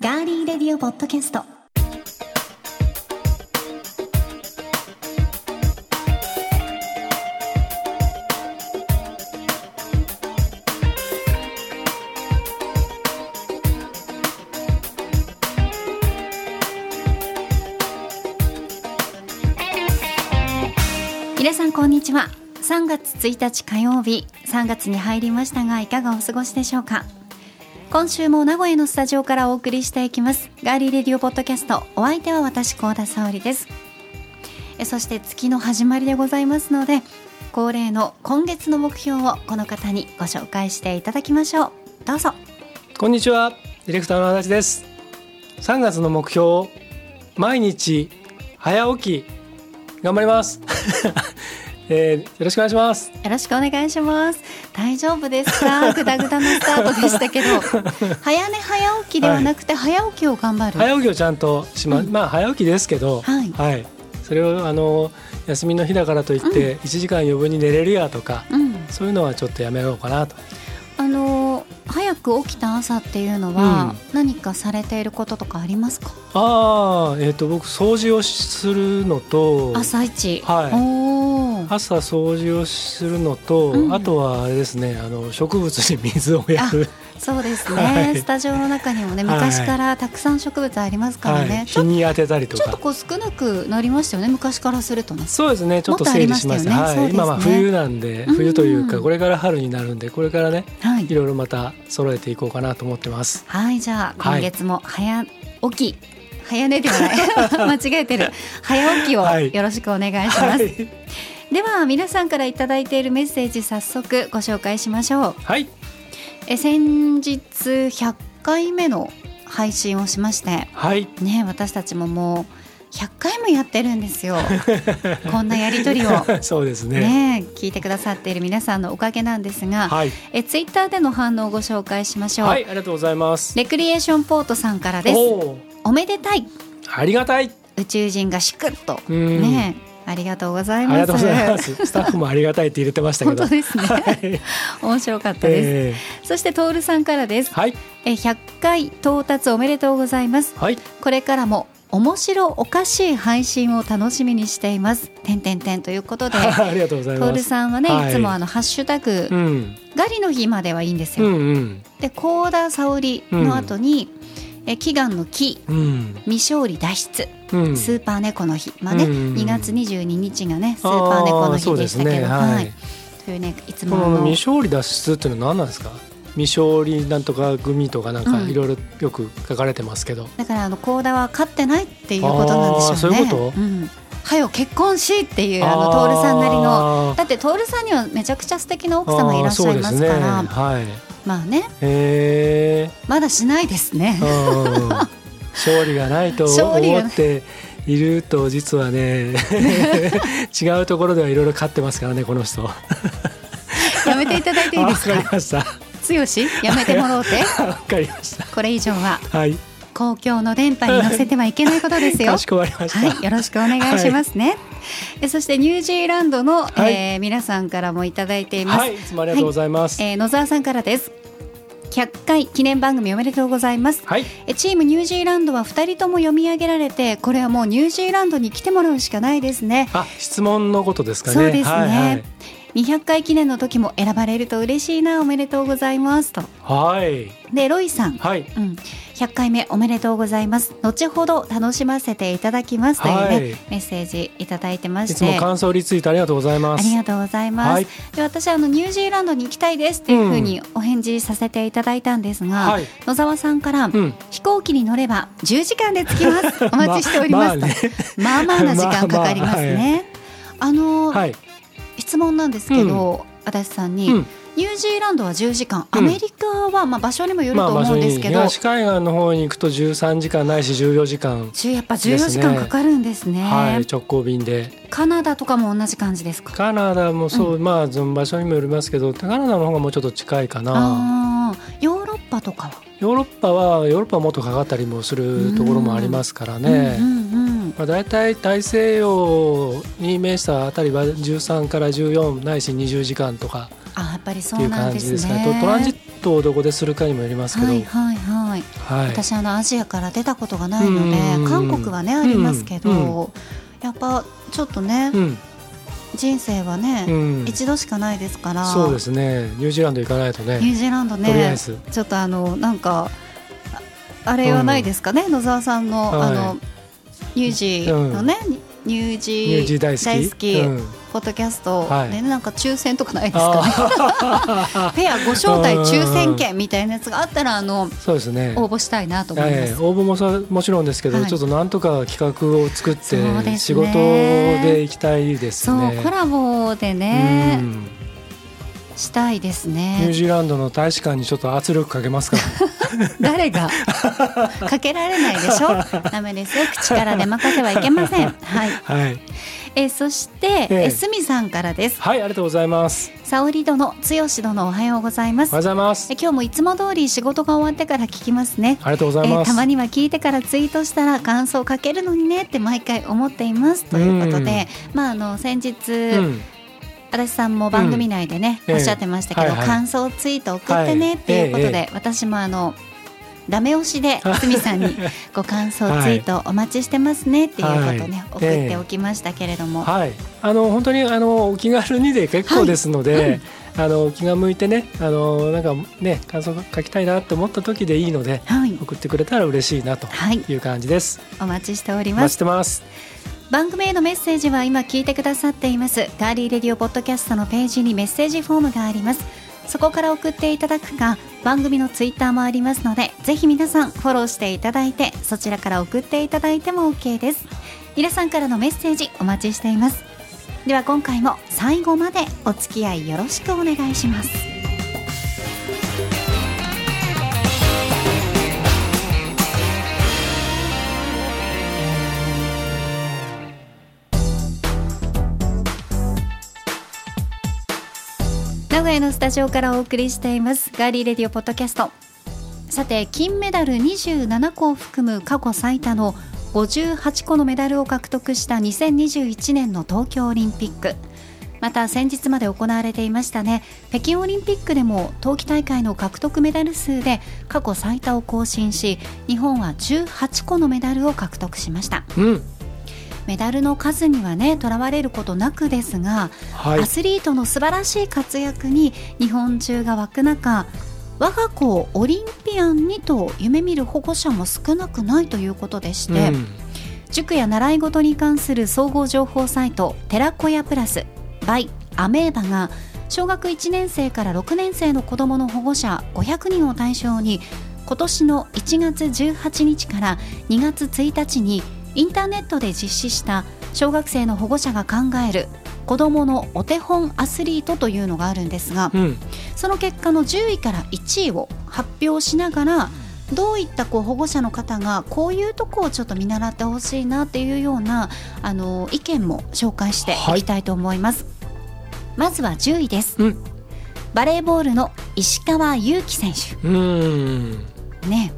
ガーリーレディオポッドキャスト。月1日火曜日3月に入りましたがいかがお過ごしでしょうか？今週も名古屋のスタジオからお送りしていきます。ガーリーレディオポッドキャストお相手は私高田沙織です。えそして月の始まりでございますので恒例の今月の目標をこの方にご紹介していただきましょう。どうぞ。こんにちはディレクターの足立です。3月の目標毎日早起き頑張ります。えー、よろしくお願いします。よろしくお願いします。大丈夫ですか？ぐだぐだのスタートでしたけど。早寝早起きではなくて早起きを頑張る、早起きをちゃんとしま、うん、まあ早起きですけど、はい、はい、それをあの休みの日だからといって1時間余分に寝れるやとか、うん、そういうのはちょっとやめようかなと。あの早く起きた朝っていうのは、何かされていることとかありますか、ああえっ、ー、と僕掃除をするのと朝一。はい朝掃除をするのと、うん、あとはあれですねあの植物に水をやる。そうですね、はい、スタジオの中にもね昔からたくさん植物ありますからね、はい、日に当てたりとか。ちょっとこう少なくなりましたよね昔からするとね。そうですねちょっと整理しました、ね、はい、ね、今は冬なんで冬というかこれから春になるんでこれからね、はい、いろいろまた揃えていこうかなと思ってます。はいじゃあ今月も早起き、早寝ではない。間違えてる。早起きをよろしくお願いします、では皆さんから頂いているメッセージ早速ご紹介しましょう。はい。え先日100回目の配信をしまして、はい、ね、私たちももう100回もやってるんですよ。こんなやり取りを。そうですね。ね聞いてくださっている皆さんのおかげなんですが、はい、えツイッターでの反応をご紹介しましょう。はいありがとうございます。レクリエーションポートさんからです。おめでたい。ありがたい。宇宙人がしくっと。ねありがとうございます。ます。スタッフもありがたいって入れてましたけど。本当ですね。はい、面白かったです。えー、そしてトールさんからです。はい。え100回到達おめでとうございます。はい。これからも面白おかしい配信を楽しみにしています。てんてんてんということで、ありがとうございます。トールさんはね、はい、いつもあのハッシュタグ、うん、ガリの日まではいいんですよ。うんうん、で、高田沙織の後に、うんえ祈願の木、うん、未勝利脱出、うん、スーパー猫の日。まあね、うん、2月22日がねスーパー猫の日でしたけど、ね、はい、というねいつもの。未勝利脱出っていうのは何なんですか？未勝利なんとか組とかなんかいろいろよく書かれてますけど、だからあの高田は勝ってないっていうことなんでしょうね。そういうこと、うん。はよ結婚しっていうあの徹さんなりの。だって徹さんにはめちゃくちゃ素敵な奥様いらっしゃいますから、ね、はい。まあね。まだしないですね 勝利がないと思っていると実はね違うところではいろいろ勝ってますからねこの人。やめていただいていいですか？わかりました。剛やめてもろうて。わかりました。これ以上ははい。公共の電波に乗せてはいけないことですよ。かしこまりましはい、よろしくお願いしますね。はい、そしてニュージーランドの、はい、えー、皆さんからもいただいています。はい、いつもありがとうございます。はい、えー、野沢さんからです。100回記念番組おめでとうございます、はい、チームニュージーランドは2人とも読み上げられてこれはもうニュージーランドに来てもらうしかないですね。あ質問のことですかね。そうですね、はいはい200回記念の時も選ばれると嬉しいなおめでとうございますと。はい。でロイさん、はい。うん、100回目おめでとうございます。後ほど楽しませていただきますというね、はい、メッセージいただいてまして。いつも感想リツイートありがとうございます。ありがとうございます、はい、で私あのニュージーランドに行きたいですっていうふうにお返事させていただいたんですが、はい、野沢さんから、うん、飛行機に乗れば10時間で着きます。お待ちしておりますと、まあ、まあまあな時間かかりますね、まあまあ、あのー、質問なんですけど、うん。足立さんに、うん、ニュージーランドは10時間、アメリカはまあ場所にもよると思うんですけど、まあ、東海岸の方に行くと13時間ないし14時間、ね、やっぱ14時間かかるんですね。はい直行便で。カナダとかも同じ感じですか？カナダもそう、うん、まあ場所にもよりますけどカナダの方がもうちょっと近いかな。ヨーロッパとかは？ヨーロッパはヨーロッパはもっとかかったりもするところもありますからね、うんうんうんまあ、大体大西洋に面したあたりは13から14ないし20時間とかあぱりそっていううなんです感じですかね。トランジットをどこでするかにもよりますけど、はいはいはい。はい。私あのアジアから出たことがないのでうん韓国はねありますけど、うんやっぱちょっとね、うん。人生はね、うん、一度しかないですから。そうですね。ニュージーランド行かないとね。ニュージーランドねず。ちょっとあのなんかああれはないですかね、野沢さんの、はい。あのニュージーのね、ニュージニュージー大好き。大好きうん。ポッドキャスト。はい。で、なんか抽選とかないですか ペアご招待抽選券みたいなやつがあったらあのーそうですね。応募したいなと思います。ええ応募もさもちろんですけど、はい。ちょっとなんとか企画を作って、仕事で行きたいですそうね。コラボでね、うんしたいですニューね。ジーランドの大使館にちょっと圧力かけますか 誰が？かけられないでしょ？ダメですよ。口から出まかせはいけません。はい。ら。はい。えそして、えええすみさんからです。はい、ありがとうございます。沙織殿、剛殿おはようございますおはよう。ございます。え今日もいつも通り仕事が終わってから聞きますね。ありがとうございます。えーたまには聞いてからツイートしたら感想をかけるのにねって毎回思っていますということで、まああの先日、うん、足立さんも番組内でね、うん。おっしゃってましたけど、ええはいはい。感想ツイート送ってねっていうことで、はい。え私もあのダメ押しで鷲見さんに ご感想ツイートお待ちしてますねっていうことをね、はい。送っておきましたけれども、はい、あの本当にあのお気軽にで結構ですので、あの気が向いてね、あのなんかね感想書きたいなって思った時でいいのではい、送ってくれたら嬉しいなとはい、いう感じです。お待ちしております。番組へのメッセージは今聞いてくださっています。ガーリーレディオポッドキャストのページにメッセージフォームがあります。そこから送っていただくか番組のツイッターもありますのでぜひ皆さんフォローしていただいてそちらから送っていただいても OK です。皆さんからのメッセージお待ちしています。では今回も最後までお付き合いよろしくお願いします。名古屋のスタジオからお送りしています。ガーリーレディオポッドキャスト。さて金メダル27個を含む過去最多の58個のメダルを獲得した2021年の東京オリンピック。また先日まで行われていましたね。北京オリンピックでも冬季大会の獲得メダル数で過去最多を更新し日本は18個のメダルを獲得しました。うん、メダルの数にはねとらわれることなくですがはい。ア、スリートの素晴らしい活躍に日本中が湧く中我が子をオリンピアンにと夢見る保護者も少なくないということでして、うん。塾や習い事に関する総合情報サイト寺子屋プラス by アメーバが小学1年生から6年生の子どもの保護者500人を対象に今年の1月18日から2月1日にインターネットで実施した小学生の保護者が考える子どものお手本アスリートというのがあるんですがうん、その結果の10位から1位を発表しながらどういったこう保護者の方がこういうとこをちょっと見習ってほしいなっていうようなあの意見も紹介してい。きたいと思います、まずは10位です、うん。バレーボールの石川祐希選手。うん、ね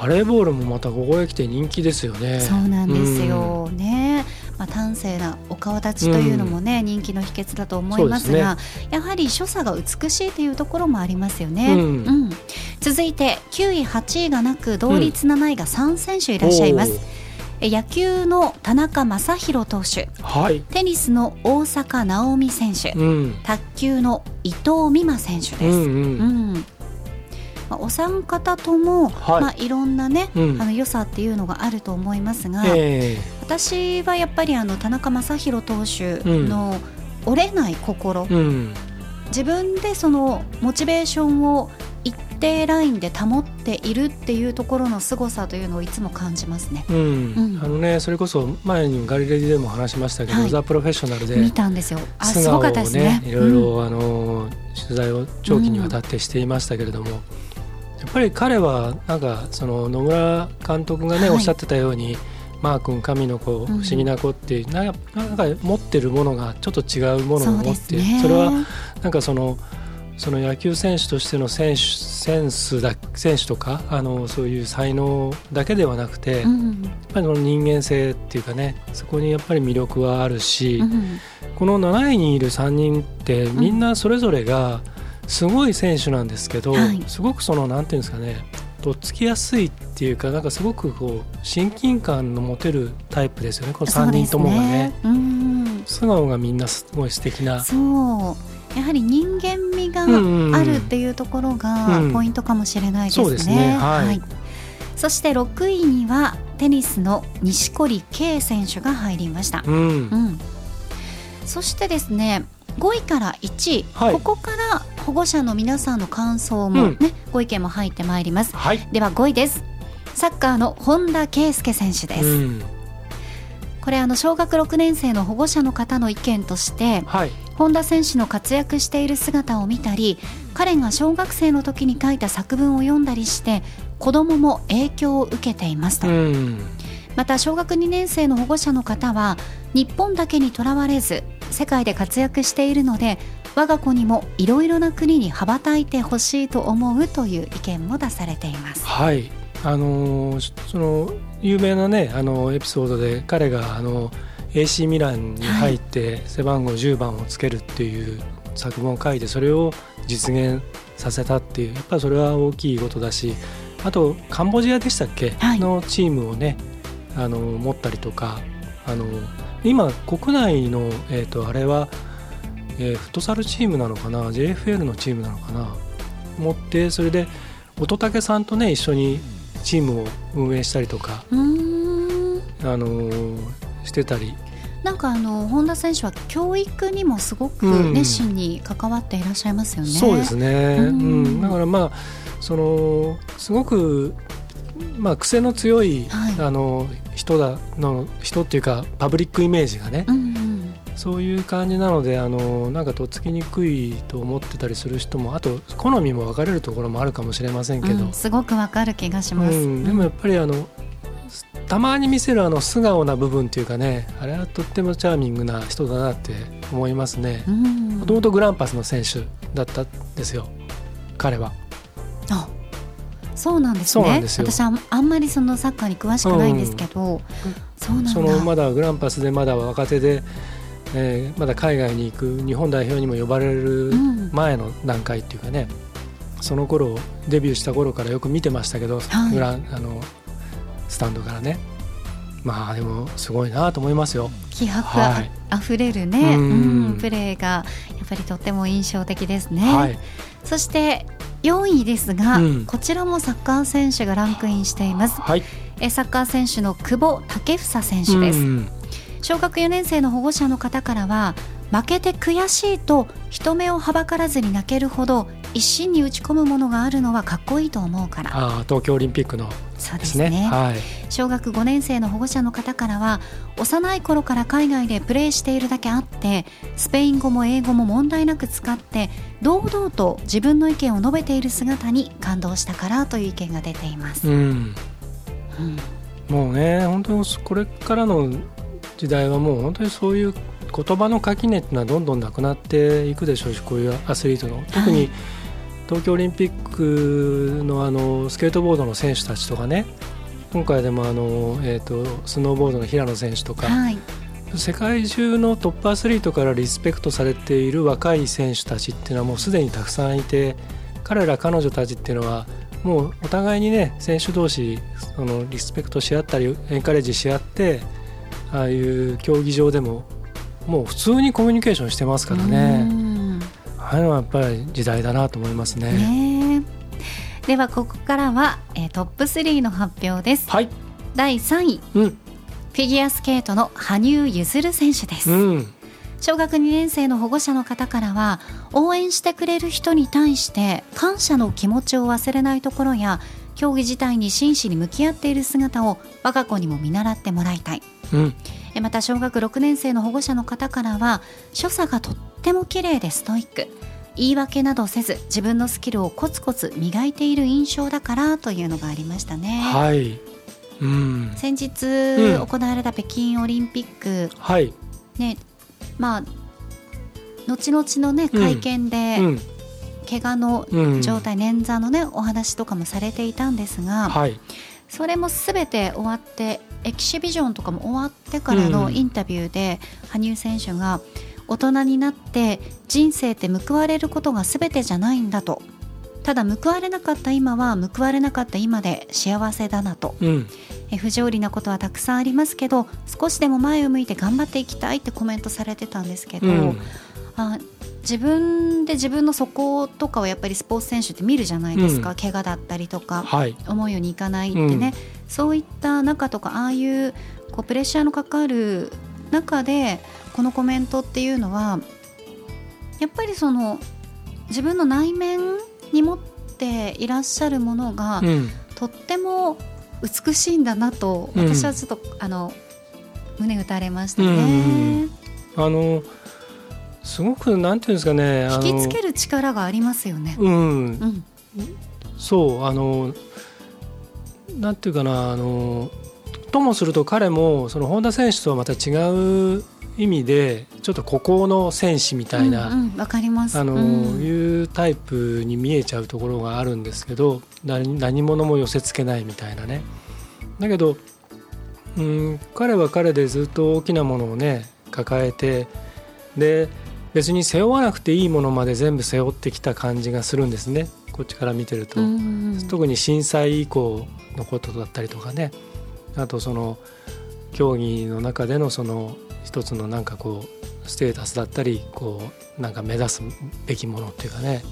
バレーボールもまたここへ来て人気ですよね。そうなんですよ。ね、まあ、端正なお顔立ちというのもね、人気の秘訣だと思いますがやはり所作が美しいというところもありますよね、うん。続いて9位8位がなく同率7位が3選手いらっしゃいます、え野球の田中将大投手。はい、テニスの大坂なおみ選手、うん、卓球の伊藤美誠選手です、うん、うん、うんまあ、お三方とも、はい。まあ、いろんなね、うん。あの良さっていうのがあると思いますが、え私はやっぱりあの田中将大投手の折れない心、えうん、自分でそのモチベーションを一定ラインで保っているっていうところの凄さというのをいつも感じますね。うん、うん。あのね、それこそ前にガリレディでも話しましたけど、はい。ザ・プロフェッショナルで見たんですよ。あ、素すごかったですね。いろいろ、あの取材を長期にわたってしていましたけれども、ぱり彼はなんかその野村監督がね、はいおっしゃってたように。マー君神の子、不思議な子っていうなんか持ってるものがちょっと違うものを持ってですね。それはなんかそのその野球選手としての選手センスだ選手とかあのそういう才能だけではなくて、やっうん、ぱりその人間性っていうかねそこにやっぱり魅力はあるし、うん、この7位にいる3人ってみんなそれぞれがすごい選手なんですけど、はい。すごくそのなんていうんですかねとっつきやすいっていうかなんかすごくこう親近感の持てるタイプですよねこの3人ともがね。そうですうん。素顔がみんなすごい素敵な。そう。やはり人間味があるっていうところがうん。ポイントかもしれないですね。そはい。そして6位にはテニスの錦織圭選手が入りました。うん。うん、そしてですね5位から1位、はい。ここから保護者の皆さんの感想もね、ご意見も入ってまいります。はい、では5位です。サッカーの本田圭佑選手です。うん。これあの小学6年生の保護者の方の意見としてはい。本田選手の活躍している姿を見たり彼が小学生の時に書いた作文を読んだりして子どもも影響を受けていますと、うん。また小学2年生の保護者の方は日本だけにとらわれず世界で活躍しているので我が子にもいろいろな国に羽ばたいてほしいと思うという意見も出されています。はい。あのーその有名なねあのエピソードで彼があの AC ミランに入って背番号10番をつけるっていう作文を書いてそれを実現させたっていうやっぱりそれは大きいことだしあとカンボジアでしたっけ、はい。のチームをねあの持ったりとかあの今国内の、えー、とあれは、えーフットサルチームなのかな？JFL のチームなのかな？持ってそれで乙武さんとね一緒にチームを運営したりとか、あのーしてたり。なんかあの本田選手は教育にもすごくうん。熱心に関わっていらっしゃいますよね。そうですね、ううん。ん。だからまあそのすごく、まあ、癖の強い、はい。あの人だの人っていうかパブリックイメージがね、うんうん、そういう感じなのであのなんかとっつきにくいと思ってたりする人もあと好みも分かれるところもあるかもしれませんけど、うんすごくわかる気がします。うん、でもやっぱりあのたまに見せるあの素顔な部分っていうかねあれはとってもチャーミングな人だなって思いますね。うん。もともとグランパスの選手だったんですよ彼は。あそうなんですね。私はあんまりそのサッカーに詳しくないんですけど、そうなんだ。そのまだグランパスでまだ若手で、えーまだ海外に行く日本代表にも呼ばれるうん前の段階っていうかね、その頃デビューした頃からよく見てましたけど、はい。グランあのスタンドからね。まあでもすごいなと思いますよ。気迫はい。あふれるね、うん。うん。プレーがやっぱりとっても印象的ですね、はい、そして4位ですが、うん。こちらもサッカー選手がランクインしています。はい、えサッカー選手の久保建英選手です、うん。小学4年生の保護者の方からは負けて悔しいと人目をはばからずに泣けるほど一心に打ち込むものがあるのはかっこいいと思うから。ああ東京オリンピックの。そうでですね。すね。はい、小学5年生の保護者の方からは幼い頃から海外でプレーしているだけあってスペイン語も英語も問題なく使って堂々と自分の意見を述べている姿に感動したからという意見が出ています。うん、うん。もうね本当にこれからの時代はもう本当にそういう言葉の垣根っていうのはどんどんなくなっていくでしょうしこういうアスリートの。特にはい東京オリンピックのあのスケートボードの選手たちとかね今回でもあの、えー、とスノーボードの平野選手とか、はい。世界中のトップアスリートからリスペクトされている若い選手たちっていうのはもうすでにたくさんいて彼ら彼女たちっていうのはもうお互いにね選手同士そのリスペクトし合ったりエンカレッジし合ってああいう競技場でももう普通にコミュニケーションしてますからうねんああいうのはやっぱり時代だなと思いますね。ねえ。ではここからは、えートップ3の発表です。はい、第3位うん。フィギュアスケートの羽生結弦選手です、うん。小学2年生の保護者の方からは応援してくれる人に対して感謝の気持ちを忘れないところや競技自体に真摯に向き合っている姿を我が子にも見習ってもらいたい。うん。えまた小学6年生の保護者の方からは所作がとっても綺麗でストイック言い訳などせず自分のスキルをコツコツ磨いている印象だからというのがありましたね、はい、うん。先日うん。行われた北京オリンピック、はい、ねまあ後々のね会見で、うん。怪我のうん、状態、捻挫のねお話とかもされていたんですが、はい、それもすべて終わってエキシビジョンとかも終わってからのうん。インタビューで羽生選手が大人になって人生って報われることが全てじゃないんだと。ただ報われなかった今は報われなかった今で幸せだなと、うん。え不条理なことはたくさんありますけど少しでも前を向いて頑張っていきたいってコメントされてたんですけど、うん。あ自分で自分の底とかをやっぱりスポーツ選手って見るじゃないですか、うん。怪我だったりとかはい。思うようにいかないってね、そういった中とかああいうこうプレッシャーのかかる中でこのコメントっていうのはやっぱりその自分の内面に持っていらっしゃるものが、うん。とっても美しいんだなとうん。私はちょっと、あの胸打たれましたうん。ね。あのすごくなんていうんですかね引きつける力がありますよね。うん。うん、そうあのなんていうかなあのともすると彼もその本田選手とはまた違う意味でちょっと孤高の戦士みたいな、うんうんわかります。あのうん。いうタイプに見えちゃうところがあるんですけど何何者も寄せつけないみたいなね。だけどうん彼は彼でずっと大きなものをね抱えてで別に背負わなくていいものまで全部背負ってきた感じがするんですね。こっちから見てると。うん。特に震災以降のことだったりとかね。あとその競技の中でのその一つのなんかこうステータスだったりこうなんか目指すべきものっていうかね。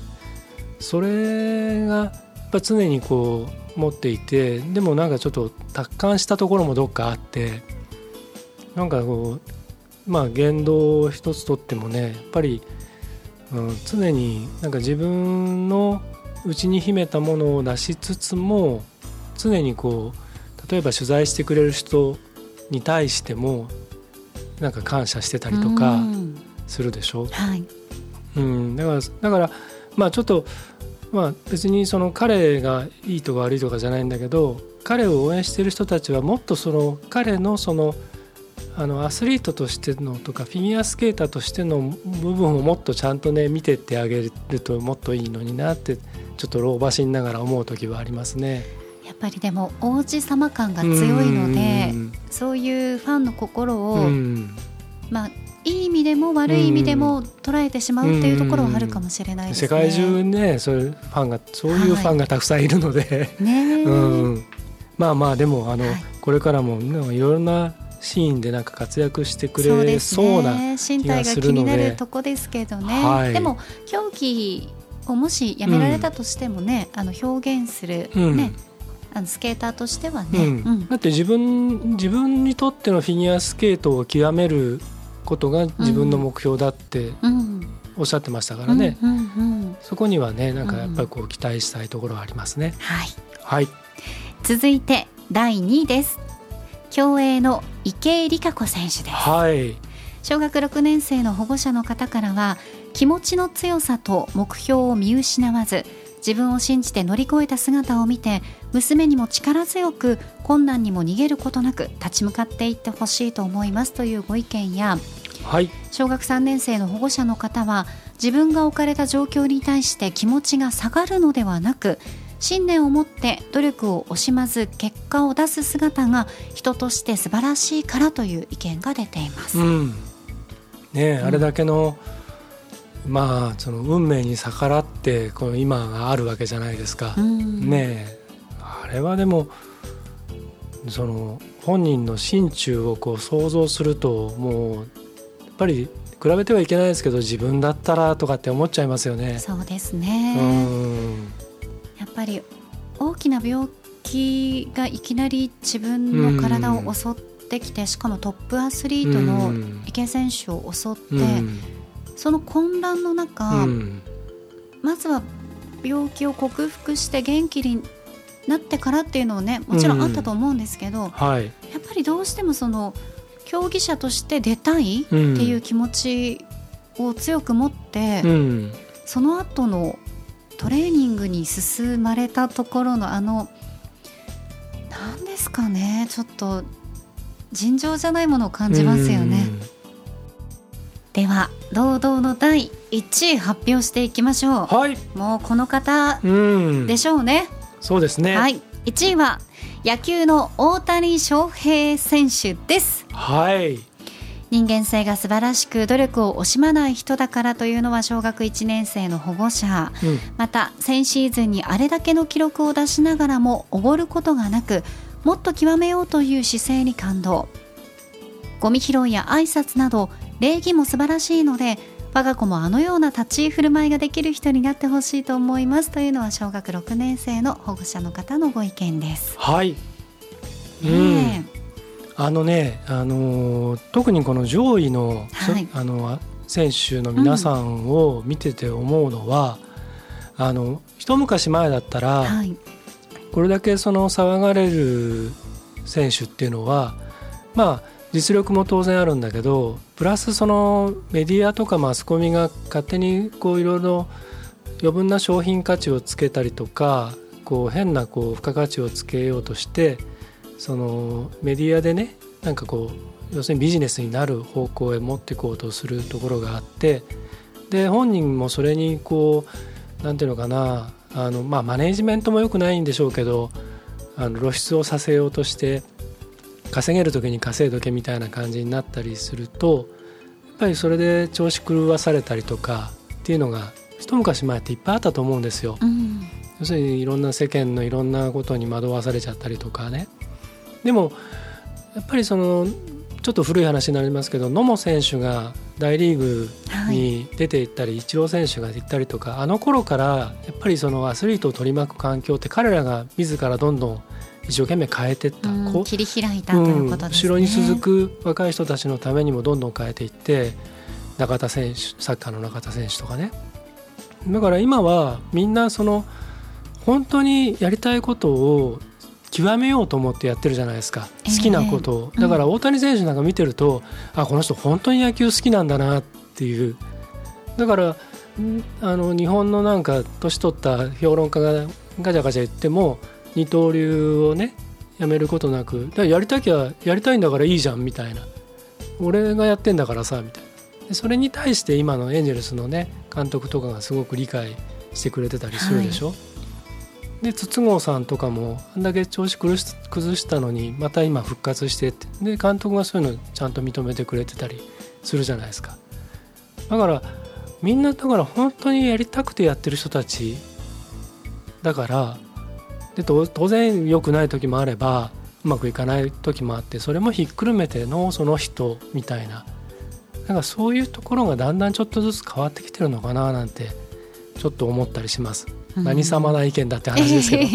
それがやっぱ常にこう持っていてでもなんかちょっと達観したところもどっかあってなんかこうまあ言動を一つとってもねやっぱり、うん、常になんか自分の内に秘めたものを出しつつも常にこう例えば取材してくれる人に対してもなんか感謝してたりとかうんするでしょ？はい。うん、だからだからまあちょっとまあ別にその彼がいいとか悪いとかじゃないんだけど彼を応援してる人たちはもっとその彼のそのあのアスリートとしてのとかフィギュアスケーターとしての部分をもっとちゃんとね見てってあげるともっといいのになってちょっと老婆心ながら思う時はありますね。やっぱりでも王子様感が強いのでうん。そういうファンの心を、うん。まあいい意味でも悪い意味でも捉えてしまうっていうところはあるかもしれないですね。世界中ねそういうファンがそういうファンがたくさんいるので、ねえ、うん、まあまあでもあの、はい。これからも、ね、いろんなシーンでなんか活躍してくそうれですそうなね。身体が気になるとこですけどね、はい。でも競技をもしやめられたとしてもね、あの表現する、うん。ねあのスケーターとしてはね、うん。うん。だって自分自分にとってのフィギュアスケートを極めることが自分の目標だってうん。おっしゃってましたからね、うんそこにはねなんかやっぱりこう期待したいところはありますね。はい。はい、続いて第2位です。競泳の池江璃花子選手です。はい。小学6年生の保護者の方からは気持ちの強さと目標を見失わず自分を信じて乗り越えた姿を見て娘にも力強く困難にも逃げることなく立ち向かっていってほしいと思いますというご意見やはい小学3年生の保護者の方は自分が置かれた状況に対して気持ちが下がるのではなく信念を持って努力を惜しまず結果を出す姿が人として素晴らしいからという意見が出ています。うんねうんあれだけの、まあその運命に逆らってこの今があるわけじゃないですか。うん。ねえ。あれはでもその本人の心中をこう想像するともうやっぱり比べてはいけないですけど自分だったらとかって思っちゃいますよね。そうですうね、ん。やっぱり大きな病気がいきなり自分の体を襲ってきて、しかもトップアスリートのうん。池江選手を襲って、うんその混乱の中、うん。まずは病気を克服して元気になってからっていうのをねもちろんあったと思うんですけど、はい。やっぱりどうしてもその競技者として出たいってうん。いう気持ちを強く持って、うん。その後のトレーニングに進まれたところのあの何ですかねちょっと尋常じゃないものを感じますよね。では堂々の第1位発表していきましょうんはい、う。もうこの方うん、でしょうね。そうですね。はい1位は野球の大谷翔平選手です。はい、人間性が素晴らしく努力を惜しまない人だからというのは小学1年生の保護者、うん、また先シーズンにあれだけの記録を出しながらもおごることがなくもっと極めようという姿勢に感動ゴミ拾いや挨拶など礼儀も素晴らしいので我が子もあのような立ち居振る舞いができる人になってほしいと思いますというのは小学6年生の保護者の方のご意見です。はい、ね、うん、あのね、あの特にこの上位の,、はい、あの選手の皆さんを見てて思うのは、うん、あの一昔前だったら、はい、これだけその騒がれる選手っていうのはまあ実力も当然あるんだけどプラスそのメディアとかマスコミが勝手にこういろいろ余分な商品価値をつけたりとかこう変なこう付加価値をつけようとしてそのメディアでねなんかこう要するにビジネスになる方向へ持っていこうとするところがあってで本人もそれにこう何て言うのかなあの、まあ、マネージメントも良くないんでしょうけどあの露出をさせようとして稼げる時に稼いどけみたいな感じになったりするとやっぱりそれで調子狂わされたりとかっていうのが一昔前っていっぱいあったと思うんですよ。うん、要するにいろんな世間のいろんなことに惑わされちゃったりとかね。でもやっぱりそのちょっと古い話になりますけど野茂選手が大リーグに出ていったり、はい、イチロー選手が行ったりとかあの頃からやっぱりそのアスリートを取り巻く環境って彼らが自らどんどん一生懸命変えていった、うん、切り開いたということですね、後ろに続く若い人たちのためにもどんどん変えていって中田選手サッカーの中田選手とかね。だから今はみんなその本当にやりたいことを極めようと思ってやってるじゃないですか。好きなことを、えー、だから大谷選手なんか見てると、うん、あこの人本当に野球好きなんだなっていう。だからあの日本のなんか年取った評論家がガチャガチャ言っても二刀流をねやめることなくやりたきゃやりたいんだからいいじゃんみたいな。俺がやってんだからさみたいな。でそれに対して今のエンジェルスのね監督とかがすごく理解してくれてたりするでしょ、はい、で筒香さんとかもあんだけ調子崩したのにまた今復活してって。で監督がそういうのちゃんと認めてくれてたりするじゃないですか。だからみんなだから本当にやりたくてやってる人たちだからで当然良くない時もあればうまくいかない時もあってそれもひっくるめてのその人みたいな。なんかそういうところがだんだんちょっとずつ変わってきてるのかななんてちょっと思ったりします。うん、何様な意見だって話ですけ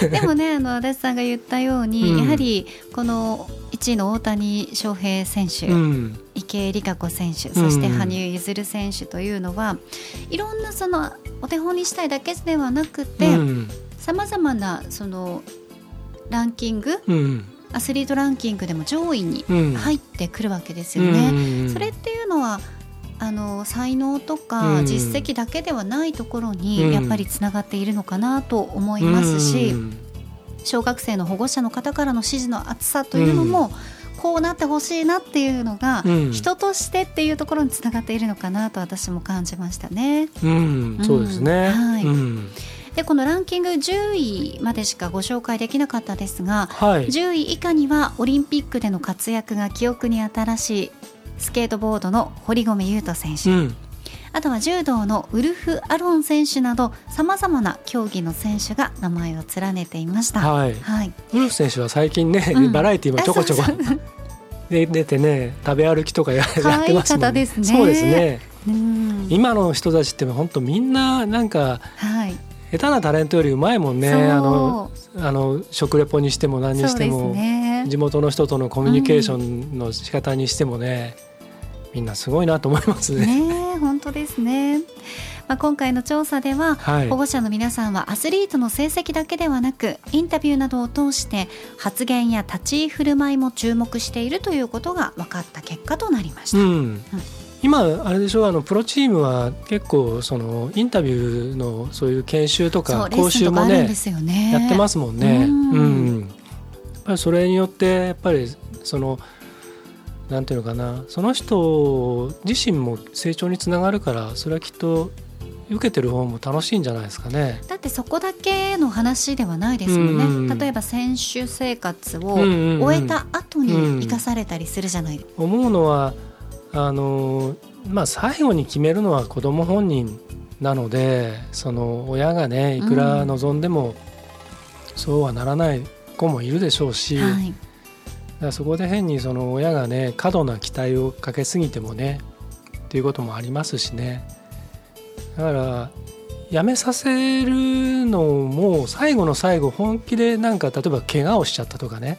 ど。でもねあの足立さんが言ったように、うん、やはりこの1位の大谷翔平選手、うん、池江璃花子選手そして羽生結弦選手というのは、いろんなそのお手本にしたいだけではなくてさまざまなそのランキング、アスリートランキングでも上位に入ってくるわけですよね。それっていうのはあの才能とか実績だけではないところにやっぱりつながっているのかなと思いますし、小学生の保護者の方からの指示の厚さというのも、こうなってほしいなっていうのが、人としてっていうところにつながっているのかなと私も感じましたね。うん、そうですね、はい、でこのランキング10位までしかご紹介できなかったですが、はい、10位以下にはオリンピックでの活躍が記憶に新しいスケートボードの堀米雄斗選手、うん、あとは柔道のウルフ・アロン選手などさまざまな競技の選手が名前を連ねていました、はい、はい、ウルフ選手は最近ね、うん、バラエティーもちょこちょこで出てね食べ歩きとかややってますもんね。そうですね。今の人たちって本当みんななんか、はい、下手なタレントよりうまいもんね。あのあの食レポにしても何にしても、ね、地元の人とのコミュニケーションの仕方にしてもね、うん、みんなすごいなと思いますね。ね本当ですね。まあ、今回の調査では、はい、保護者の皆さんはアスリートの成績だけではなくインタビューなどを通して発言や立ち居振る舞いも注目しているということが分かった結果となりました。うん、うん今あれでしょうあのプロチームは結構そのインタビューのそういう研修とか講習もね、ね、やってますもんね。うん、うん、やっぱりそれによってやっぱりそのなんていうのかなその人自身も成長につながるからそれはきっと受けてる方も楽しいんじゃないですかね。だってそこだけの話ではないですもんね、うん。例えば選手生活をうんうんうん。終えた後に生かされたりするじゃない、思うのはあの、まあ、最後に決めるのは子供本人なのでその親がねいくら望んでもそうはならない子もいるでしょうし、はい、だそこで変にその親がね過度な期待をかけすぎてもねっていうこともありますしね。だからやめさせるのも最後の最後本気でなんか例えば怪我をしちゃったとかね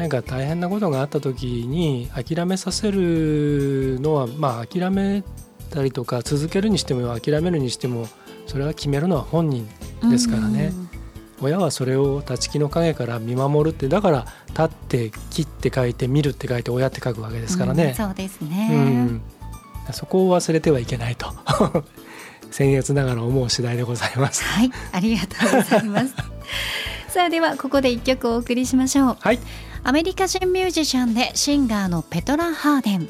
なんか大変なことがあった時に諦めさせるのはまあ諦めたりとか続けるにしても諦めるにしてもそれは決めるのは本人ですからね。親はそれを立ち木の陰から見守るってだから立って切って書いて見るって書いて親って書くわけですからうんね、そうですうね、ん。そこを忘れてはいけないと。僭越ながら思う次第でございます。はいありがとうございます。さあではここで一曲お送りしましょう。はいアメリカ人ミュージシャンでシンガーのペトラ・ハーデン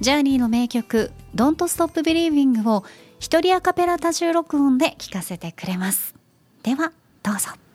ジャーニーの名曲「Don't Stop Believing」を一人アカペラ多重録音で聴かせてくれますではどうぞ「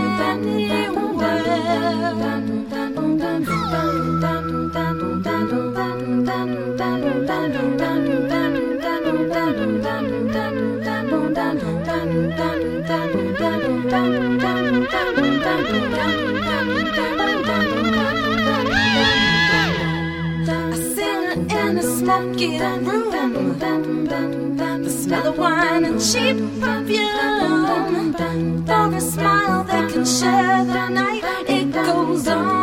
smoky room. The smell of wine and cheap perfume. For a smile they can share the night. It goes on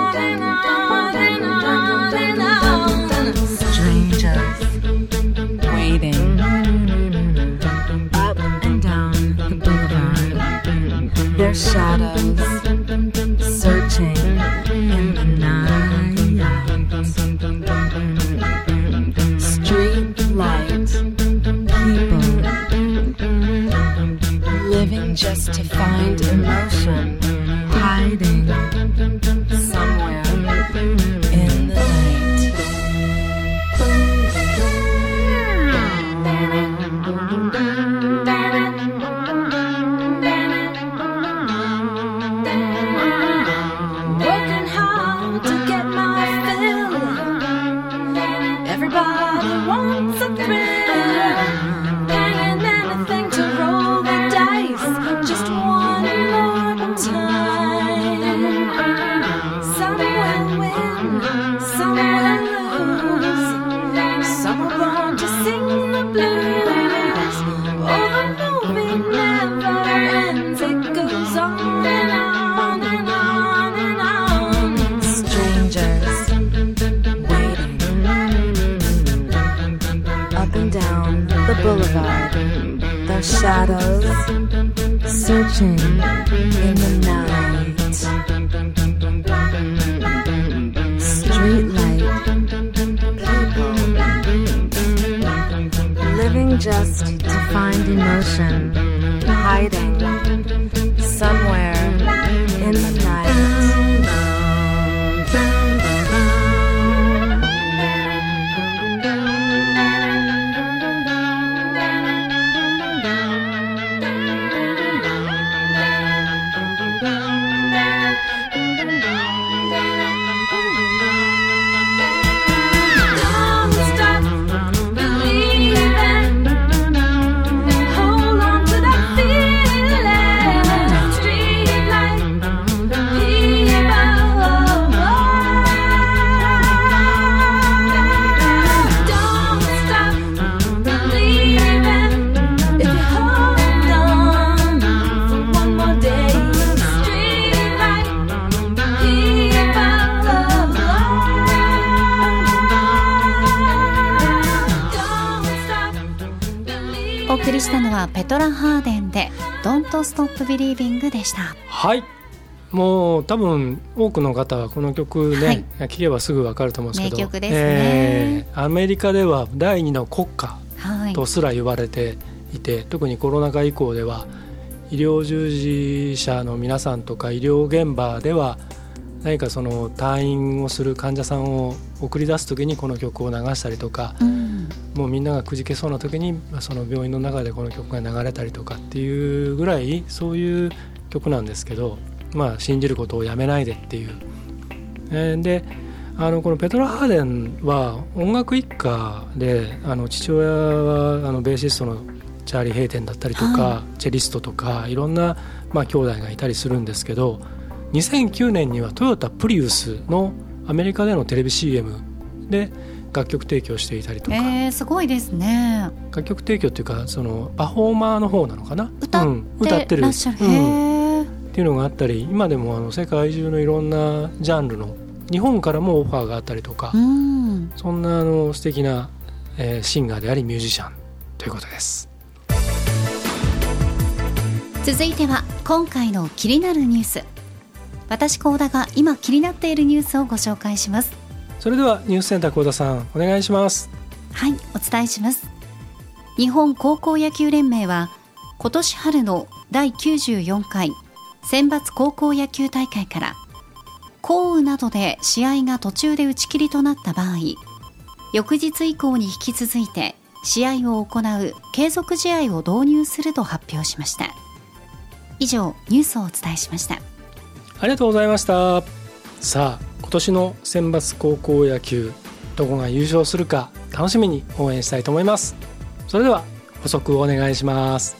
Their shadows searching Stop Believing」でした。はい。もう多分多くの方はこの曲ね、はい。聴けばすぐ分かると思うんですけど。ね。えーアメリカでは第二の国歌はい。とすら言われていて、特にコロナ禍以降では医療従事者の皆さんとか医療現場では何かその退院をする患者さんを送り出す時にこの曲を流したりとかうんもうみんながくじけそうな時にまあその病院の中でこの曲が流れたりとかっていうぐらいそういう曲なんですけど、まあ、信じることをやめないでっていう。えーであのこのペトラ・ハーデンは音楽一家であの父親はあのベーシストのチャーリー・ヘイテンだったりとか、はチェリストとかいろんな、まあ、兄弟がいたりするんですけど2009年にはトヨタプリウスのアメリカでのテレビ CM で楽曲提供していたりとか、えー、すごいですね。楽曲提供っていうかそのパフォーマーの方なのかな？歌ってる。らっしゃる、うん。っていうのがあったり今でもあの世界中のいろんなジャンルの日本からもオファーがあったりとか、うん。そんなあの素敵な、えーシンガーでありミュージシャンということです。続いては今回の気になるニュース私高田が今気になっているニュースをご紹介します。それではニュースセンター幸田さんお願いします。はいお伝えします。日本高校野球連盟は今年春の第94回選抜高校野球大会から降雨などで試合が途中で打ち切りとなった場合翌日以降に引き続いて試合を行う継続試合を導入すると発表しました。以上ニュースをお伝えしましたありがとうございました。さあ今年の選抜高校野球どこが優勝するか楽しみに応援したいと思います。それでは補足をお願いします。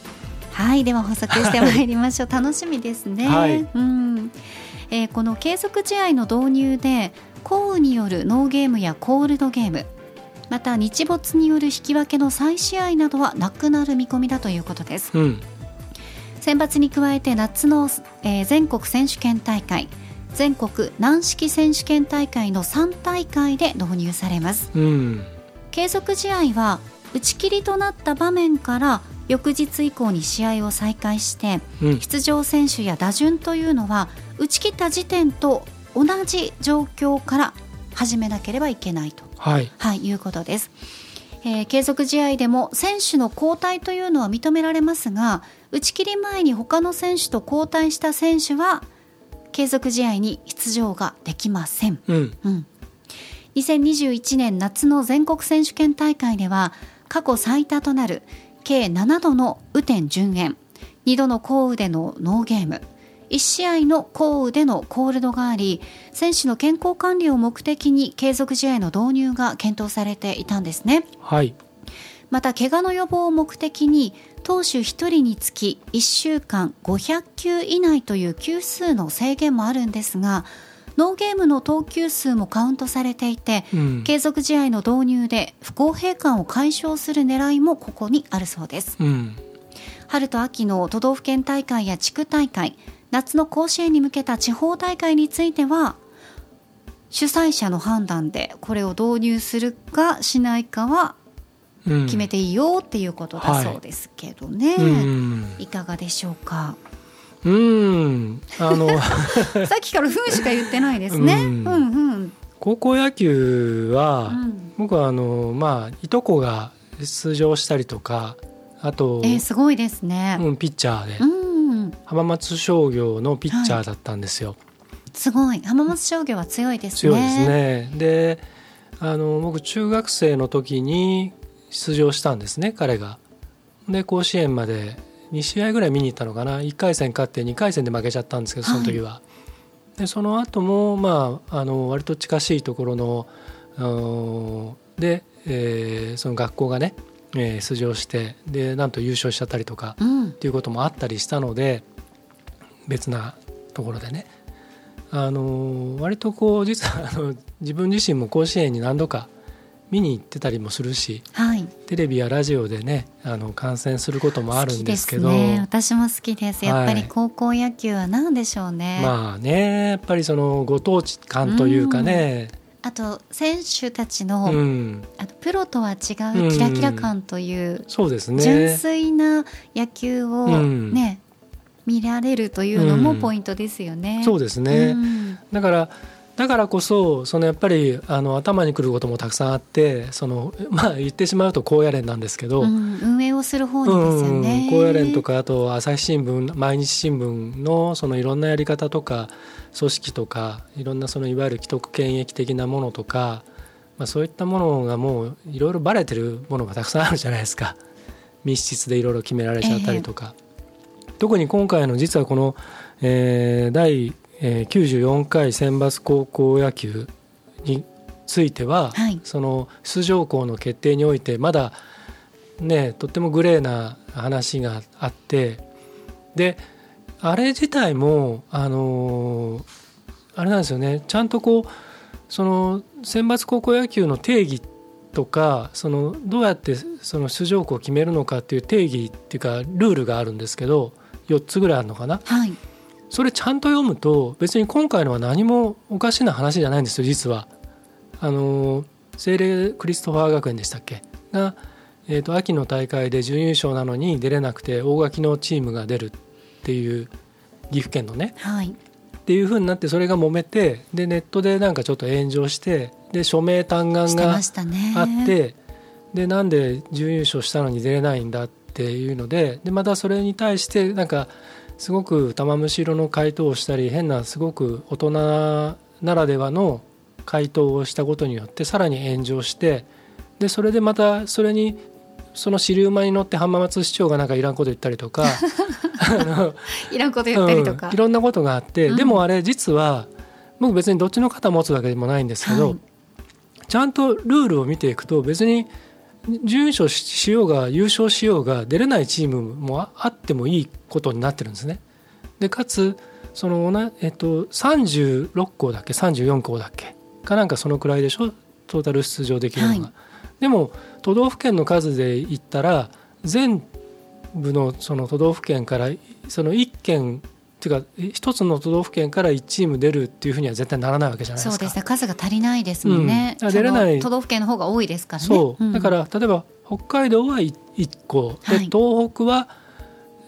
はいでは補足してまいりましょう 楽しみですね、はいうんえーこの継続試合の導入で降雨によるノーゲームやコールドゲームまた日没による引き分けの再試合などはなくなる見込みだということですうん選抜に加えて夏の、えー全国選手権大会全国軟式選手権大会の3大会で導入されます。うん。継続試合は打ち切りとなった場面から翌日以降に試合を再開してうん。出場選手や打順というのは打ち切った時点と同じ状況から始めなければいけないと、はい。はい、いうことです。えー継続試合でも選手の交代というのは認められますが打ち切り前に他の選手と交代した選手は継続試合に出場ができません。うん。うん、2021年夏の全国選手権大会では過去最多となる計7度の雨天順延。2度の降雨でのノーゲーム。1試合の降雨でのコールドがあり選手の健康管理を目的に継続試合の導入が検討されていたんですね。はい。また怪我の予防を目的に投手1人につき1週間500球以内という球数の制限もあるんですがノーゲームの投球数もカウントされていて、うん。継続試合の導入で不公平感を解消する狙いもここにあるそうです。うん。春と秋の都道府県大会や地区大会夏の甲子園に向けた地方大会については主催者の判断でこれを導入するかしないかはうん決めていいよっていうことだそうですけどね、うん。いかがでしょうか？うん。あの さっきから「ふん」しか言ってないですね。ううんんうん。高校野球は、うん。僕はあのまあいとこが出場したりとかあと、えーすごいですね。うん、ピッチャーで、うん、浜松商業のピッチャーだったんですよ、すごい。浜松商業は強いですね。強いですね。であの僕中学生の時に出場したんですね彼が。で甲子園まで2試合ぐらい見に行ったのかな。1回戦勝って2回戦で負けちゃったんですけどその時は、でその後もまああの割と近しいところので、えーその学校がね、えー出場してでなんと優勝しちゃったりとかうん。っていうこともあったりしたので別なところでね。あの割とこう実はあの自分自身も甲子園に何度か見に行ってたりもするしはい。テレビやラジオでねあの観戦することもあるんですけどね。私も好きです。やっぱりはい高校野球は何でしょうね。まあねやっぱりそのご当地感というかねあと選手たちの,、うん、あのプロとは違うんうキラキラ感という、そうですね純粋な野球をうんね、見られるというのもうんポイントですよね。そうですね、うんだからだからこそそのやっぱりあの頭にくることもたくさんあってそのまあ言ってしまうと高野連なんですけど、うん運営をする方にですよね。うん高野連とかあと朝日新聞毎日新聞のそのいろんなやり方とか組織とかいろんなそのいわゆる既得権益的なものとか、まあ、そういったものがもういろいろバレてるものがたくさんあるじゃないですか。密室でいろいろ決められちゃったりとか、特に今回の実はこの、えー第えー94回選抜高校野球については、はい。その出場校の決定においてまだねとってもグレーな話があってであれ自体もあのーあれなんですよね。ちゃんとこうその選抜高校野球の定義とかそのどうやってその出場校を決めるのかっていう定義っていうかルールがあるんですけど4つぐらいあるのかな。はい。それちゃんと読むと別に今回のは何もおかしな話じゃないんですよ実は。あの聖霊クリストファー学園でしたっけ？が、えー、と秋の大会で準優勝なのに出れなくて大垣のチームが出るっていう岐阜県のねはい。っていう風になってそれが揉めてでネットでなんかちょっと炎上してで署名嘆願がしてましたね。あってでなんで準優勝したのに出れないんだっていうのででまたそれに対してなんかすごく玉虫色の回答をしたり変なすごく大人ならではの回答をしたことによってさらに炎上してでそれでまたそれにその尻馬に乗って浜松市長がなんかいらんこと言ったりとか いらんこと言ったりとか。うんいろんなことがあって、うんでもあれ実は僕別にどっちの肩持つわけでもないんですけど、はいちゃんとルールを見ていくと別に準優勝しようが優勝しようが出れないチームもああってもいいことになってるんですね。でかつそのな、えっと、36校だっけ？34校だっけ？かなんかそのくらいでしょ？トータル出場できるのが。はいでも都道府県の数で言ったら全部のその都道府県からその1県っていうか一つの都道府県から1チーム出るっていうふうには絶対ならないわけじゃないですか。そうです。ね。数が足りないですもんね。うん。あ出れない。都道府県の方が多いですからね。そう、んだから例えば北海道は1校で、はい。東北は、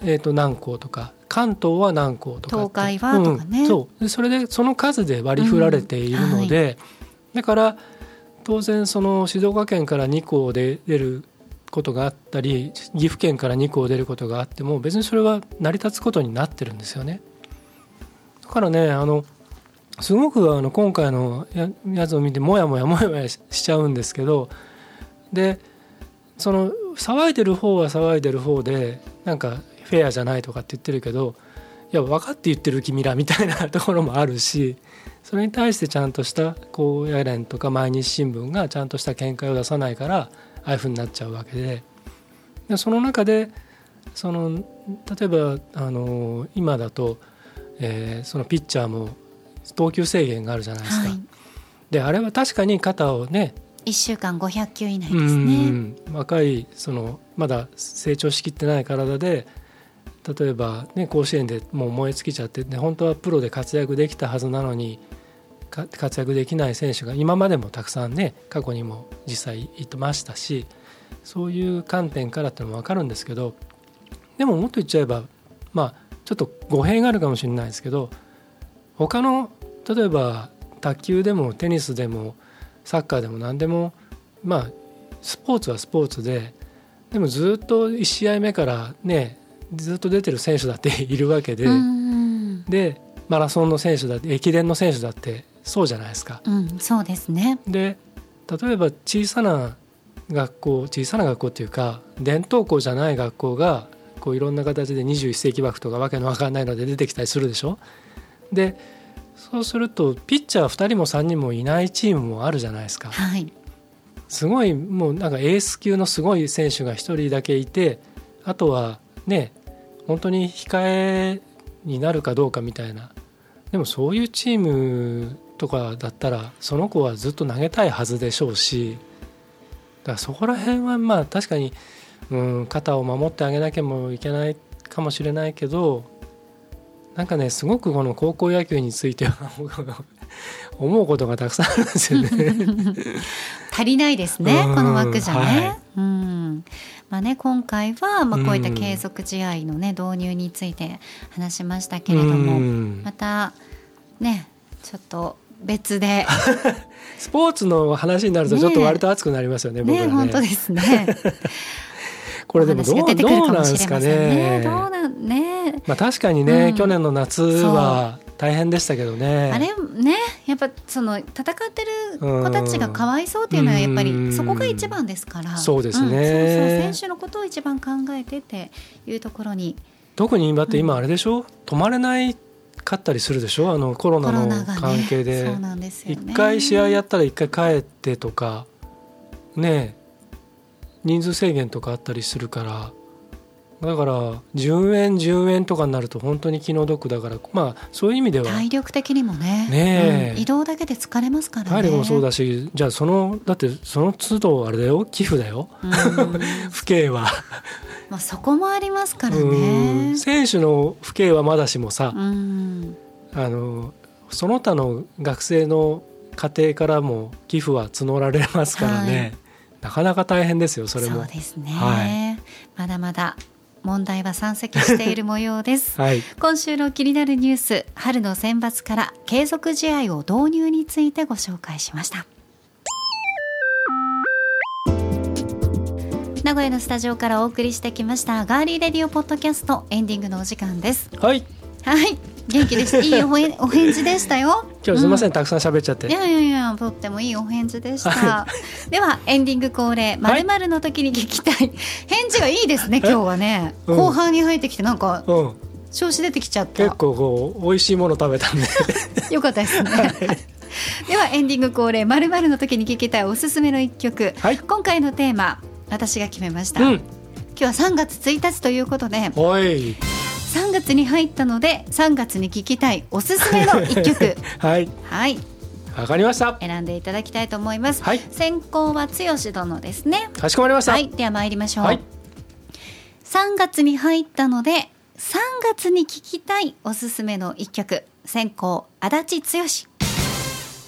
えー、と何校とか。関東は何校とか。東海はとかね。うん。そう。でそれでその数で割り振られているので、だから当然その静岡県から2校で出ることがあったり岐阜県から2校出ることがあっても別にそれは成り立つことになってるんですよね。だからねあのすごくあの今回のやつを見てもやもやもやもやししちゃうんですけどでその騒いでる方は騒いでる方でなんかフェアじゃないとかって言ってるけどいや分かって言ってる君らみたいなところもあるしそれに対してちゃんとした高野連とか毎日新聞がちゃんとした見解を出さないからああいうふうになっちゃうわけででその中でその例えばあの今だと、えーそのピッチャーも投球制限があるじゃないですか。はい。であれは確かに肩をね一週間500球以内うですね。ん若いそのまだ成長しきってない体で例えば、ね、甲子園でもう燃え尽きちゃって、ね、本当はプロで活躍できたはずなのにか活躍できない選手が今までもたくさんね過去にも実際いましたしそういう観点からっていうのも分かるんですけどでももっと言っちゃえばまあちょっと語弊があるかもしれないですけど他の例えば卓球でもテニスでもサッカーでも何でもまあスポーツはスポーツででもずっと1試合目からねずっと出てる選手だっているわけで、うん。でマラソンの選手だって駅伝の選手だってそうじゃないですか。うん、そうですね。で例えば小さな学校小さな学校っていうか伝統校じゃない学校がこういろんな形で21世紀枠とかわけのわかんないので出てきたりするでしょ。でそうするとピッチャー2人も3人もいないチームもあるじゃないですか。はい。すごいもうなんかエース級のすごい選手が1人だけいてあとはね本当に控えになるかどうかみたいなでもそういうチームとかだったらその子はずっと投げたいはずでしょうしだからそこら辺はまあ確かに、うん、肩を守ってあげなきゃもいけないかもしれないけどなんかねすごくこの高校野球については 思うことがたくさんあるんですよね。足りないですねうんこの枠じゃね。はいうんまあね、今回は、まあ、こういった継続試合の、ね、導入について話しましたけれども、うんまたねちょっと別で スポーツの話になるとちょっと割と熱くなりますよね。僕らねね本当ですね。これでもどうどうなんですかね。ね。どうなんね。まあ確かにね、うん去年の夏は大変でしたけどね。あれねやっぱその戦ってる子たちがかわいそうっていうのはやっぱうんりそこが一番ですからそうですねんそうそう選手のことを一番考えてっていうところに特にだって今あれでしょ、泊まれないかったりするでしょ？あのコロナの関係で。一、ね。回試合やったら一回帰ってとかね人数制限とかあったりするからだから10円10円とかになると本当に気の毒だからまあそういう意味では。体力的にもね。ねえ。うん。移動だけで疲れますからね。体力もそうだしじゃあそのだってその都度あれだよ寄付だよ。うん。父兄は、まあそこもありますからうねん。選手の父兄はまだしもさ、うん。あのその他の学生の家庭からも寄付は募られますからね、なかなか大変ですよそれも。そう。ですね、はまだまだ問題は山積している模様です。はい、今週の気になるニュース春の選抜から継続試合を導入についてご紹介しました。名古屋のスタジオからお送りしてきましたガーリーレディオポッドキャストエンディングのお時間です。はい、はい。元気です。いいおへお返事でしたよ。今日すみません、うたくさん喋っちゃって。いやいやいやとってもいいお返事でした、はではエンディング恒例まるまるの時に聞きたい、返事がいいですね今日はね、うん。後半に入ってきてなんかうん、調子出てきちゃった。結構こう美味しいもの食べたんで。よかったですね。ではエンディング恒例まるまるの時に聞きたいおすすめの一曲。はい。今回のテーマ私が決めました。うん、今日は3月1日ということで3月に入ったので3月に聞きたいおすすめの一曲 はい、はいわかりました。選んでいただきたいと思います。はい先行は剛殿ですね。かしこまりました。はいでは参りましょう。はい3月に入ったので3月に聞きたいおすすめの一曲先行足立剛。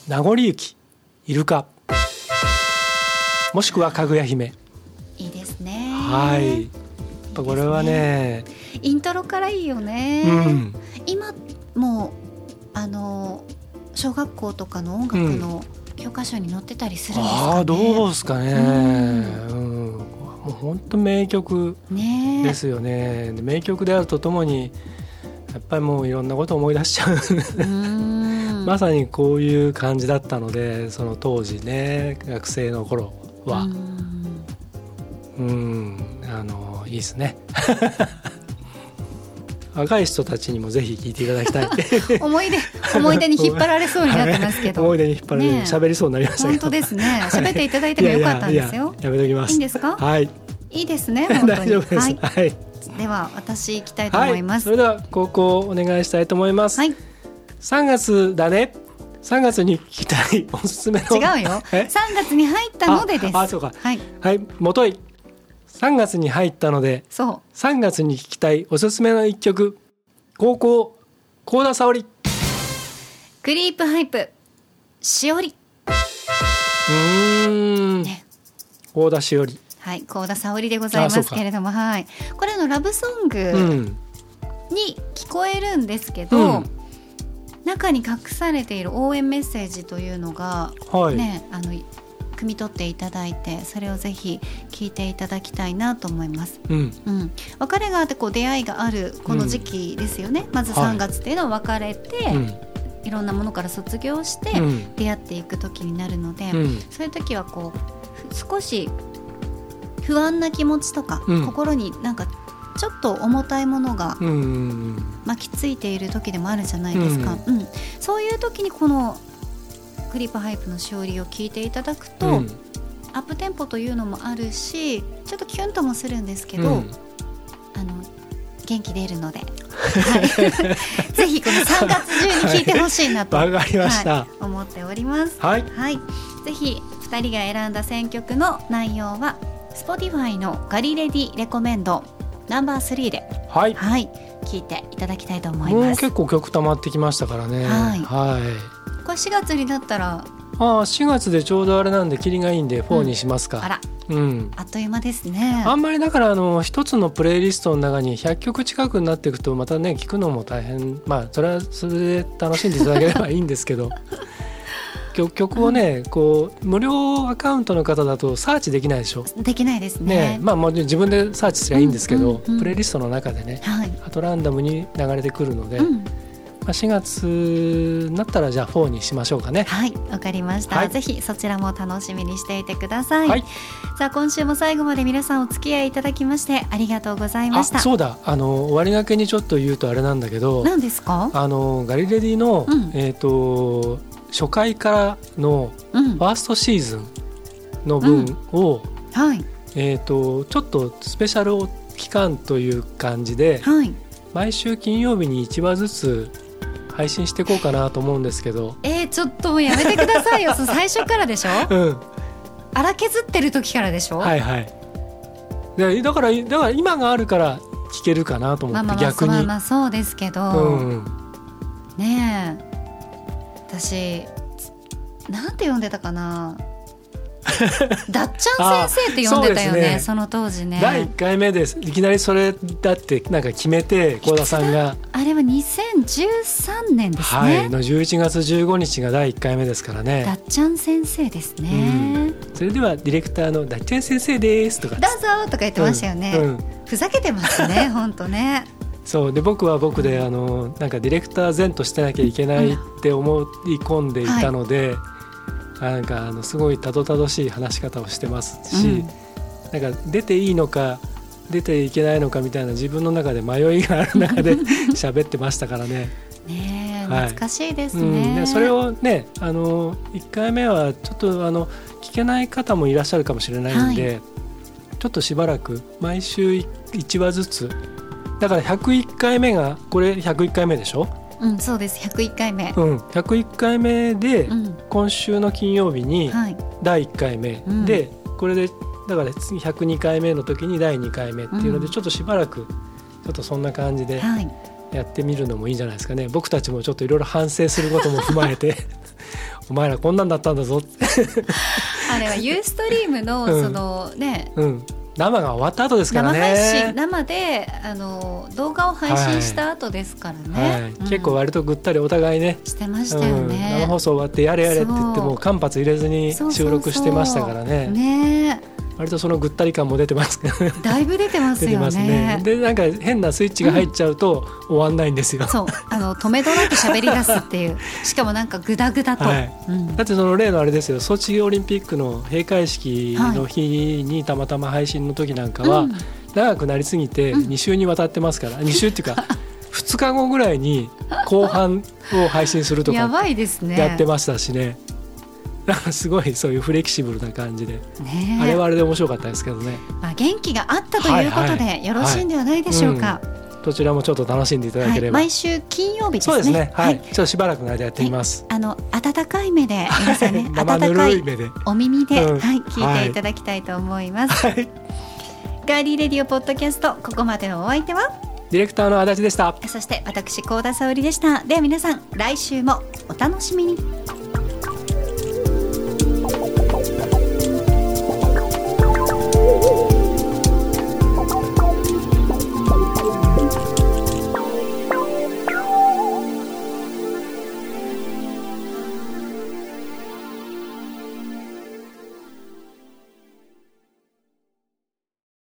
名残雪、イルカ。もしくはかぐや姫。いいですね。はい。ぱこれはね、イントロからいいよね、うん、今もうあの小学校とかの音楽の教科書に載ってたりするんですかね、ああどうですかね。ううん、もう本当名曲ですよね。で名曲であるとともに。やっぱりもういろんなことを思い出しちゃう。まさにこういう感じだったのでその当時ね学生の頃は。うん。うん。あのいいですね。若い人たちにもぜひ聞いていただきたい。思い出思い出に引っ張られそうになってますけど。思い出に引っ張られてねりそうになりました本当ですね。喋っていただいてもよかったんですよ。いやめときますいいんですか？はい。いいですね本当に。大丈夫です。はい、はい、では私行きたいとはい思います。それでは高校お願いしたいと思います、はい、3月だね。3月に聞きたいおすすめの。違うよ。え？3月に入ったのでです。ああそうか。はい。はい。もとい3月に入ったのでそう。3月に聴きたいおすすめの一曲。高校高田沙織。クリープハイプ。しおり。うーん。ね。高田しおり。はい、高田沙織でございますけれども、はい、これのラブソンうグん。に聞こえるんですけど、うん。中に隠されている応援メッセージというのが、はい、ね、あの汲み取っていただいてそれをぜひ聞いていただきたいなと思います。うん。うん、別れがあってこう出会いがあるこの時期ですよね、まずはい。3月っていうのは別れて、うん。い、ろんなものから卒業してうん。出会っていく時になるので、うん。そういう時はこうふ少し不安な気持ちとか、うん。心になんかちょっと重たいものがうん巻きついている時でもあるじゃないですか、うん。そういう時にこのクリープハイプのしおりを聞いていただくと、うん。アップテンポというのもあるしちょっとキュンともするんですけど、うん。あの元気出るので、はい、ぜひこの3月中に聞いてほしいなと、わかりました。はい。思っております。はい。はい、ぜひ2人が選んだ選曲の内容は Spotify のガリレディレコメンドナンバー3で、はい。はい、聞いていただきたいと思いもうます。結構曲溜まってきましたからね。はい。はいこれ4月になったら。ああ4月でちょうどあれなんで霧がいいんで4にしますか、あら。うん。あっという間ですね。あんまりだからあの一つのプレイリストの中に100曲近くになっていくとまたね聞くのも大変。まあそれはそれで楽しんでいただければいいんですけど。曲曲をねこう無料アカウントの方だとサーチできないでしょ。できないですね。ねまあもちろん自分でサーチすればいいんですけど、うんうんうん。プレイリストの中でねはい、あとランダムに流れてくるので、うん、まあ、4月になったらじゃあ4にしましょうかね。はいわかりました、はい。ぜひそちらも楽しみにしていてください、はい。さあ今週も最後まで皆さんお付き合いいただきましてありがとうございまあした。そうだ。あの終わりがけにちょっと言うとあれなんだけど何ですか？あのガリレディの、うん。えっ、と初回からのうん。ファーストシーズンの分を、はい。えっ、とちょっとスペシャル期間という感じではい。毎週金曜日に1話ずつ配信していこうかなと思うんですけど。えー、ちょっともうやめてくださいよ。そう最初からでしょ？うん、荒削ってる時からでしょ、はいはい。でだからだから今があるから聞けるかなと思まあまあ逆に。まあまあそうですけど、うんねえ。私なんて呼んでたかな？だっちゃん先生って呼んでたよねねその当時ね。第1回目ですいきなりそれだってなんか決めて幸田さんが、あれは2013年ですはいね、の11月15日が第1回目ですからだねっちゃん先生ですね、それではディレクターの「だっちゃん先生です」とか。どうぞとか言ってましたよね、うんうん。ふざけてますね 本当ね。そう。で僕は僕であのなんかディレクター前としてなきゃいけないって思い込んでいたので、なんかあのすごいたどたどしい話し方をしてますし、なんか出ていいのか出ていけないのかみたいな自分の中で迷いがある中で 喋ってましたからね。ね懐かしいですうん、ね、でそれをねあの1回目はちょっとあの聞けない方もいらっしゃるかもしれないんで、ちょっとしばらく毎週1話ずつ。だから101回目がこれ101回目でしょ、うんそうです。101回目、うん、101回目でうん。今週の金曜日にはい。第1回目、うん。でこれでだから次102回目の時に第2回目っていうのでうん。ちょっとしばらくちょっとそんな感じではい。やってみるのもいいんじゃないですかね。僕たちもちょっといろいろ反省することも踏まえて お前らこんなんだったんだぞって、あれはユーストリームのうん。そのね、うん、生が終わった後ですから生配信ね。生であの動画を配信した後ですからね、はい、うん。結構割とぐったりお互いね、してましたようん、ね、生放送終わってやれやれって言っても間髪入れずに収録してましたからね。ね割とそのぐったり感も出てます。えだいぶ出てますよね。ね。でなんか変なスイッチが入っちゃうと終わんないんですよ、そう。あの止めどなく喋り出すっていう。しかもなんかグダグダと、はい。うん。だってその例のあれですよ。ソチオリンピックの閉会式の日にたまたま配信の時なんかは、うん。長くなりすぎてうん。2週にわたってますから、2週っていうか 2日後ぐらいに後半を配信するとかやばいですね。やってましたしねすごいそういうフレキシブルな感じで、ねえ。あれはあれで面白かったですけどね。まあ、元気があったということで、はいはいよろしいんではないでしょうか、どちらもちょっと楽しんでいただはい、ければ、毎週金曜日ですね。そうですね。はい、ちょっとしばらくの間やってみます、あの温かい目で皆さんね温かい目で。お耳で、うん。はい、聞いていただきたいと思います、はい。ガーリーレディオポッドキャストここまでのお相手は？ディレクターの足立でした。そして私高田沙織でした。では皆さん来週もお楽しみに